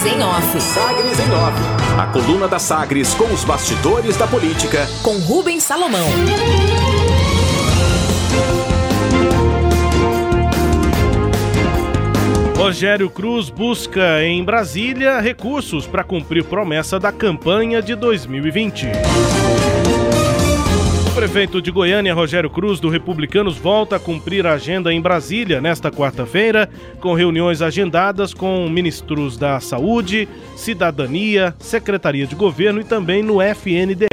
Sagres em Off. Sagres em Off. A coluna da Sagres com os bastidores da política. Com Rubens Salomão. Rogério Cruz busca em Brasília recursos para cumprir promessa da campanha de 2020. O prefeito de Goiânia, Rogério Cruz, do Republicanos, volta a cumprir a agenda em Brasília nesta quarta-feira, com reuniões agendadas com ministros da Saúde, Cidadania, Secretaria de Governo e também no FNDE.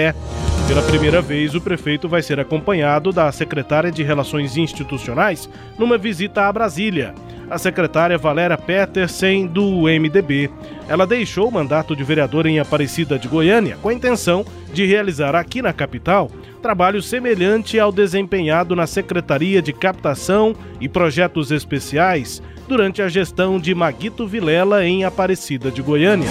Pela primeira vez, o prefeito vai ser acompanhado da secretária de Relações Institucionais numa visita a Brasília a secretária Valéria Petersen, do MDB. Ela deixou o mandato de vereadora em Aparecida de Goiânia com a intenção de realizar aqui na capital trabalho semelhante ao desempenhado na Secretaria de Captação e Projetos Especiais durante a gestão de Maguito Vilela em Aparecida de Goiânia.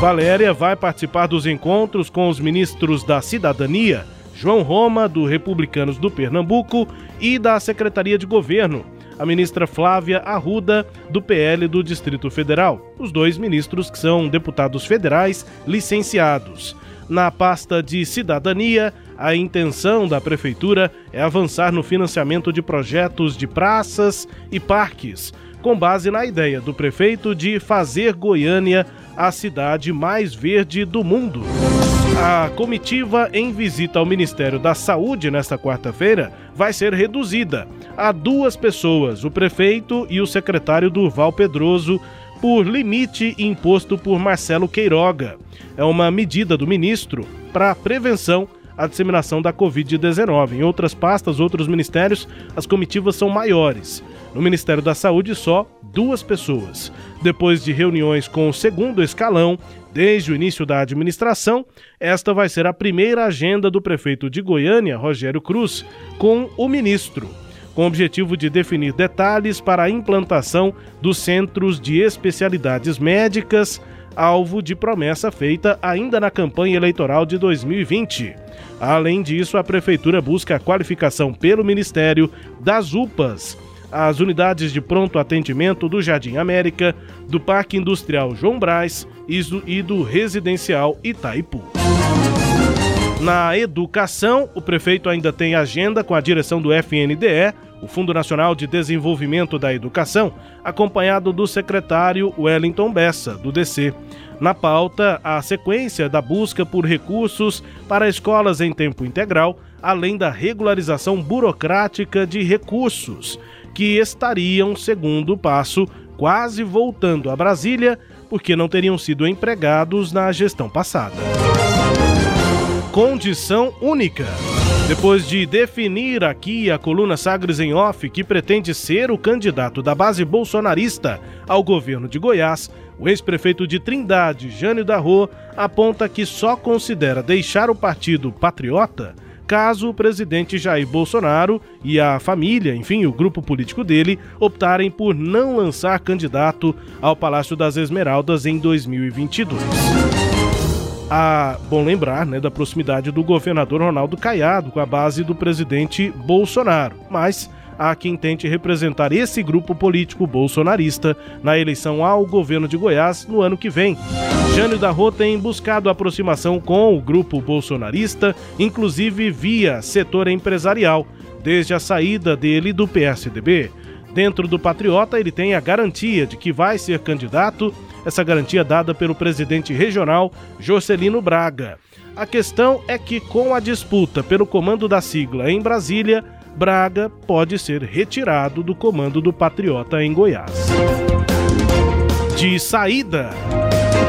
Valéria vai participar dos encontros com os ministros da Cidadania, João Roma, do Republicanos do Pernambuco, e da Secretaria de Governo, a ministra Flávia Arruda, do PL do Distrito Federal. Os dois ministros que são deputados federais licenciados. Na pasta de cidadania, a intenção da prefeitura é avançar no financiamento de projetos de praças e parques, com base na ideia do prefeito de fazer Goiânia a cidade mais verde do mundo. A comitiva em visita ao Ministério da Saúde nesta quarta-feira vai ser reduzida a duas pessoas, o prefeito e o secretário Durval Pedroso, por limite imposto por Marcelo Queiroga. É uma medida do ministro para a prevenção à disseminação da Covid-19. Em outras pastas, outros ministérios, as comitivas são maiores. No Ministério da Saúde, só duas pessoas. Depois de reuniões com o segundo escalão, Desde o início da administração, esta vai ser a primeira agenda do prefeito de Goiânia, Rogério Cruz, com o ministro, com o objetivo de definir detalhes para a implantação dos centros de especialidades médicas, alvo de promessa feita ainda na campanha eleitoral de 2020. Além disso, a prefeitura busca a qualificação pelo Ministério das UPAs as unidades de pronto atendimento do Jardim América, do Parque Industrial João Braz e do Residencial Itaipu. Na educação, o prefeito ainda tem agenda com a direção do FNDE, o Fundo Nacional de Desenvolvimento da Educação, acompanhado do secretário Wellington Bessa, do DC. Na pauta, a sequência da busca por recursos para escolas em tempo integral, além da regularização burocrática de recursos que estariam, segundo o passo, quase voltando a Brasília porque não teriam sido empregados na gestão passada. Condição única. Depois de definir aqui a coluna Sagres em Off, que pretende ser o candidato da base bolsonarista ao governo de Goiás, o ex-prefeito de Trindade, Jânio da Rua, aponta que só considera deixar o partido patriota caso o presidente Jair Bolsonaro e a família, enfim, o grupo político dele, optarem por não lançar candidato ao Palácio das Esmeraldas em 2022. Ah, bom lembrar né, da proximidade do governador Ronaldo Caiado com a base do presidente Bolsonaro, mas há quem tente representar esse grupo político bolsonarista na eleição ao governo de Goiás no ano que vem. Jânio da Rô tem buscado aproximação com o grupo bolsonarista, inclusive via setor empresarial, desde a saída dele do PSDB. Dentro do Patriota, ele tem a garantia de que vai ser candidato, essa garantia dada pelo presidente regional Jorcelino Braga. A questão é que, com a disputa pelo comando da sigla em Brasília, Braga pode ser retirado do comando do Patriota em Goiás. De saída,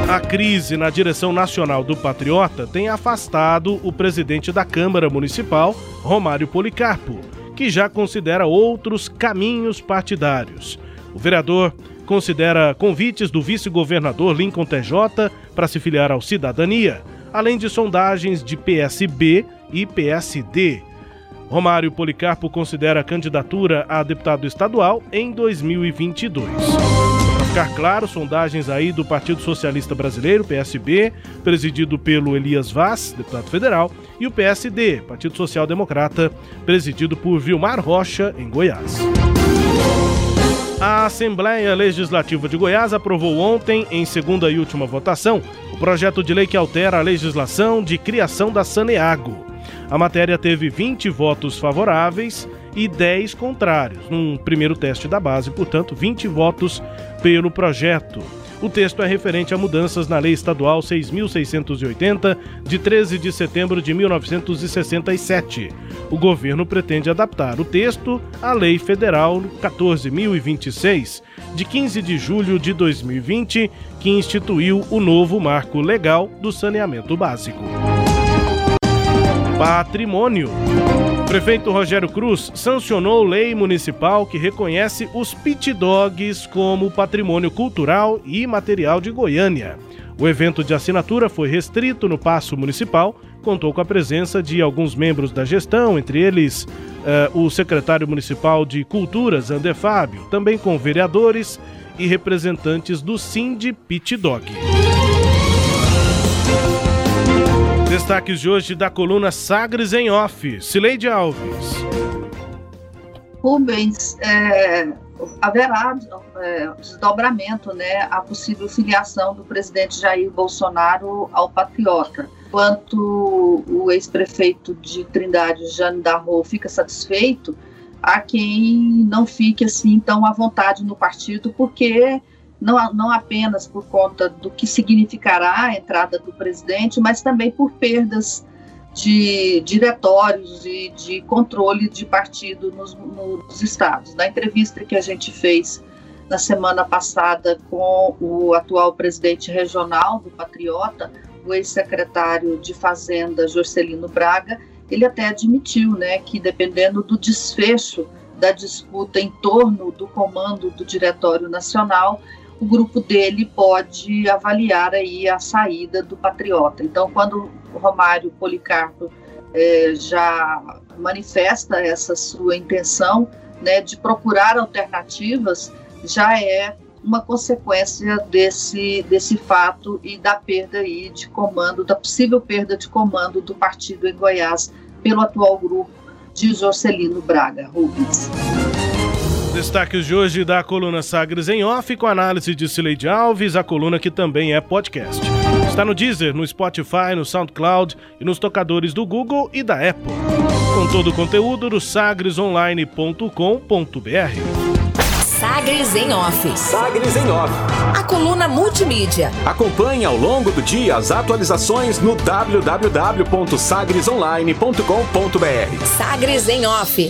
a crise na direção nacional do Patriota tem afastado o presidente da Câmara Municipal, Romário Policarpo, que já considera outros caminhos partidários. O vereador considera convites do vice-governador Lincoln TJ para se filiar ao Cidadania, além de sondagens de PSB e PSD. Romário Policarpo considera a candidatura a deputado estadual em 2022. Ficar claro, sondagens aí do Partido Socialista Brasileiro, PSB, presidido pelo Elias Vaz, deputado federal, e o PSD, Partido Social Democrata, presidido por Vilmar Rocha, em Goiás. A Assembleia Legislativa de Goiás aprovou ontem, em segunda e última votação, o projeto de lei que altera a legislação de criação da Saneago. A matéria teve 20 votos favoráveis e 10 contrários, num primeiro teste da base, portanto, 20 votos pelo projeto. O texto é referente a mudanças na Lei Estadual 6.680, de 13 de setembro de 1967. O governo pretende adaptar o texto à Lei Federal 14.026, de 15 de julho de 2020, que instituiu o novo marco legal do saneamento básico. Patrimônio. Prefeito Rogério Cruz sancionou lei municipal que reconhece os pit dogs como patrimônio cultural e imaterial de Goiânia. O evento de assinatura foi restrito no Paço Municipal, contou com a presença de alguns membros da gestão, entre eles uh, o secretário municipal de Culturas, Ander Fábio, também com vereadores e representantes do Sind Pit Dog. Destaques de hoje da coluna Sagres em Off. Cileide Alves. Rubens, é, haverá é, desdobramento, né, a possível filiação do presidente Jair Bolsonaro ao Patriota. Enquanto o ex-prefeito de Trindade, Jane Darro, fica satisfeito, há quem não fique assim tão à vontade no partido, porque não, não apenas por conta do que significará a entrada do presidente, mas também por perdas de diretórios e de controle de partido nos, nos estados. Na entrevista que a gente fez na semana passada com o atual presidente regional do Patriota, o ex-secretário de Fazenda, Jorcelino Braga, ele até admitiu né, que dependendo do desfecho da disputa em torno do comando do Diretório Nacional, o grupo dele pode avaliar aí a saída do Patriota. Então, quando Romário Policarpo é, já manifesta essa sua intenção né, de procurar alternativas, já é uma consequência desse, desse fato e da perda aí de comando, da possível perda de comando do partido em Goiás pelo atual grupo de Jorcelino Braga Rubens. Destaques de hoje da coluna Sagres em Off, com análise de Cileide Alves, a coluna que também é podcast. Está no Deezer, no Spotify, no SoundCloud e nos tocadores do Google e da Apple. Com todo o conteúdo do sagresonline.com.br. Sagres em Off. Sagres em Off. A coluna multimídia. Acompanhe ao longo do dia as atualizações no www.sagresonline.com.br. Sagres em Off.